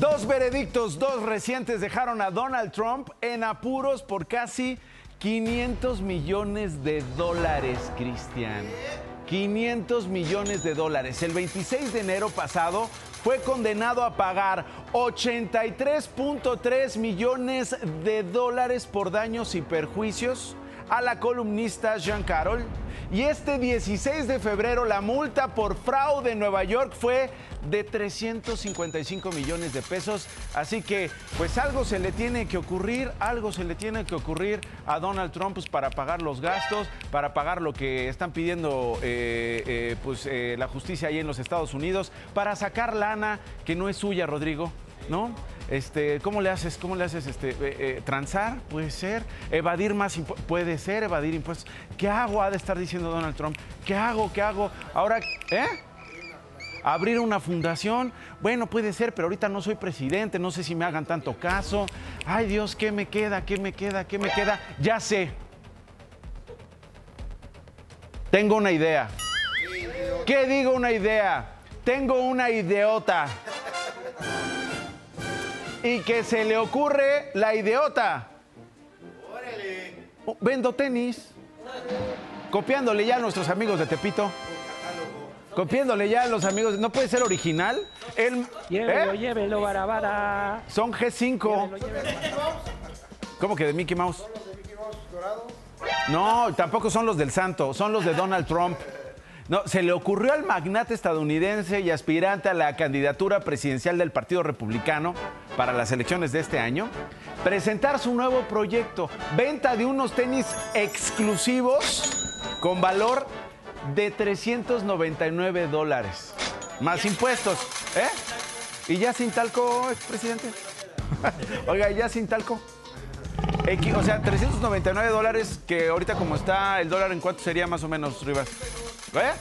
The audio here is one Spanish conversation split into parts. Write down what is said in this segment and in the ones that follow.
Dos veredictos, dos recientes dejaron a Donald Trump en apuros por casi 500 millones de dólares, Cristian. 500 millones de dólares. El 26 de enero pasado fue condenado a pagar 83.3 millones de dólares por daños y perjuicios a la columnista Jean Carroll. Y este 16 de febrero la multa por fraude en Nueva York fue de 355 millones de pesos. Así que pues algo se le tiene que ocurrir, algo se le tiene que ocurrir a Donald Trump pues, para pagar los gastos, para pagar lo que están pidiendo eh, eh, pues, eh, la justicia ahí en los Estados Unidos, para sacar lana que no es suya, Rodrigo. ¿no? Este, ¿Cómo le haces? ¿Cómo le haces? Este, eh, eh, transar, puede ser. Evadir más puede ser evadir impuestos. ¿Qué hago? Ha de estar diciendo Donald Trump. ¿Qué hago? ¿Qué hago? Ahora, ¿eh? Abrir una fundación, bueno, puede ser, pero ahorita no soy presidente, no sé si me hagan tanto caso. Ay Dios, ¿qué me queda? ¿Qué me queda? ¿Qué me queda? Ya sé. Tengo una idea. ¿Qué digo una idea? Tengo una idiota y que se le ocurre la idiota. Oh, Vendo tenis. Copiándole ya a nuestros amigos de Tepito. Copiándole ya a los amigos. ¿No puede ser original? El, Llévelo, ¿eh? llévelo, barabara. Son G5. ¿Cómo que de Mickey Mouse? No, tampoco son los del Santo, son los de Donald Trump. No, se le ocurrió al magnate estadounidense y aspirante a la candidatura presidencial del Partido Republicano para las elecciones de este año presentar su nuevo proyecto, venta de unos tenis exclusivos con valor de 399 dólares, más impuestos, ¿eh? Y ya sin talco, expresidente. Oiga, ¿y ya sin talco. O sea, 399 dólares, que ahorita como está el dólar, ¿en cuánto sería más o menos, Rivas? ¿Eh?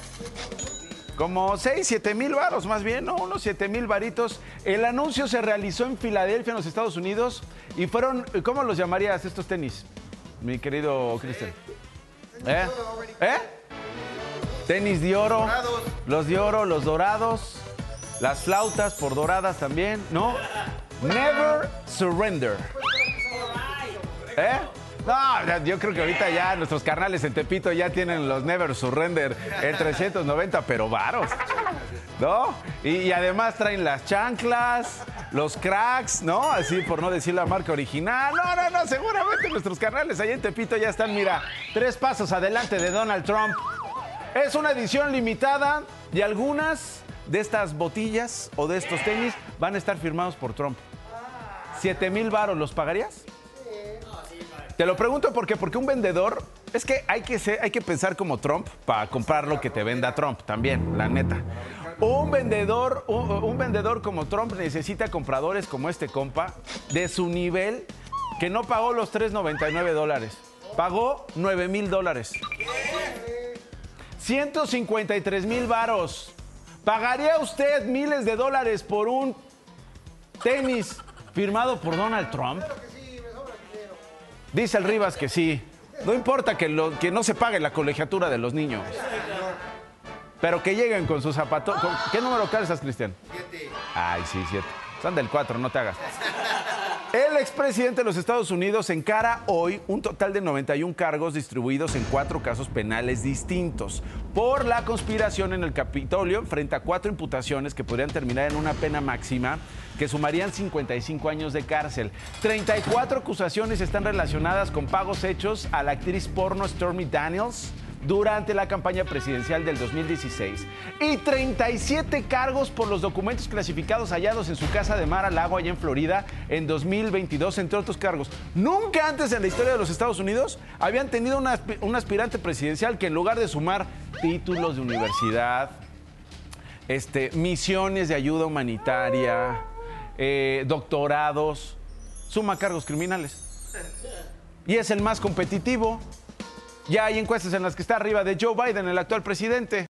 Como 6, 7 mil varos, más bien, ¿no? Unos 7 mil varitos. El anuncio se realizó en Filadelfia, en los Estados Unidos, y fueron, ¿cómo los llamarías estos tenis, mi querido Cristian? ¿Eh? ¿Eh? Tenis de oro, los de oro, los dorados, las flautas por doradas también, ¿no? Never surrender. ¿Eh? No, yo creo que ahorita ya nuestros carnales en Tepito ya tienen los Never Surrender en 390, pero varos. ¿No? Y, además traen las chanclas, los cracks, ¿no? Así por no decir la marca original. No, no, no, seguramente nuestros carnales allá en Tepito ya están, mira, tres pasos adelante de Donald Trump. Es una edición limitada y algunas de estas botillas o de estos tenis van a estar firmados por Trump. ¿Siete mil varos los pagarías? Te lo pregunto porque, porque un vendedor, es que hay que, ser- hay que pensar como Trump para comprar lo que te venda Trump también, la neta. Un vendedor, un, un vendedor como Trump necesita compradores como este compa de su nivel que no pagó los 3.99 dólares, pagó 9 mil dólares. 153 mil varos. ¿Pagaría usted miles de dólares por un tenis firmado por Donald Trump? Dice el Rivas que sí. No importa que, lo- que no se pague la colegiatura de los niños. Pero que lleguen con sus zapatos. ¿Qué número calzas, Cristian? Siete. Ay, sí, siete. Son del cuatro, no te hagas. El expresidente de los Estados Unidos encara hoy un total de 91 cargos distribuidos en cuatro casos penales distintos por la conspiración en el Capitolio frente a cuatro imputaciones que podrían terminar en una pena máxima que sumarían 55 años de cárcel. 34 acusaciones están relacionadas con pagos hechos a la actriz porno Stormy Daniels durante la campaña presidencial del 2016 y 37 cargos por los documentos clasificados hallados en su casa de Mar a Lago allá en Florida en 2022, entre otros cargos. Nunca antes en la historia de los Estados Unidos habían tenido una un aspirante presidencial que en lugar de sumar títulos de universidad, este, misiones de ayuda humanitaria, eh, doctorados, suma cargos criminales. Y es el más competitivo. Ya hay encuestas en las que está arriba de Joe Biden, el actual presidente.